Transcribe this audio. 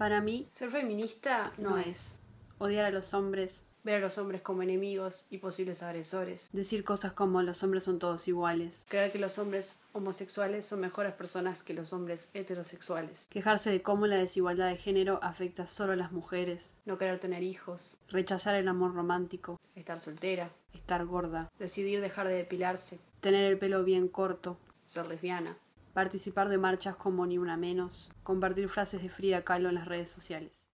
Para mí, Ser feminista no, No es odiar a los hombres, ver a los hombres como enemigos y posibles agresores. decir cosas como los hombres son todos iguales, Creer que los hombres homosexuales son mejores personas que los hombres heterosexuales. quejarse de cómo la desigualdad de género afecta solo a las mujeres, No querer tener hijos. rechazar el amor romántico, Estar soltera. estar gorda, Decidir dejar de depilarse. tener el pelo bien corto, Ser lesbiana. Participar de marchas como Ni Una Menos, compartir frases de Frida Kahlo en las redes sociales.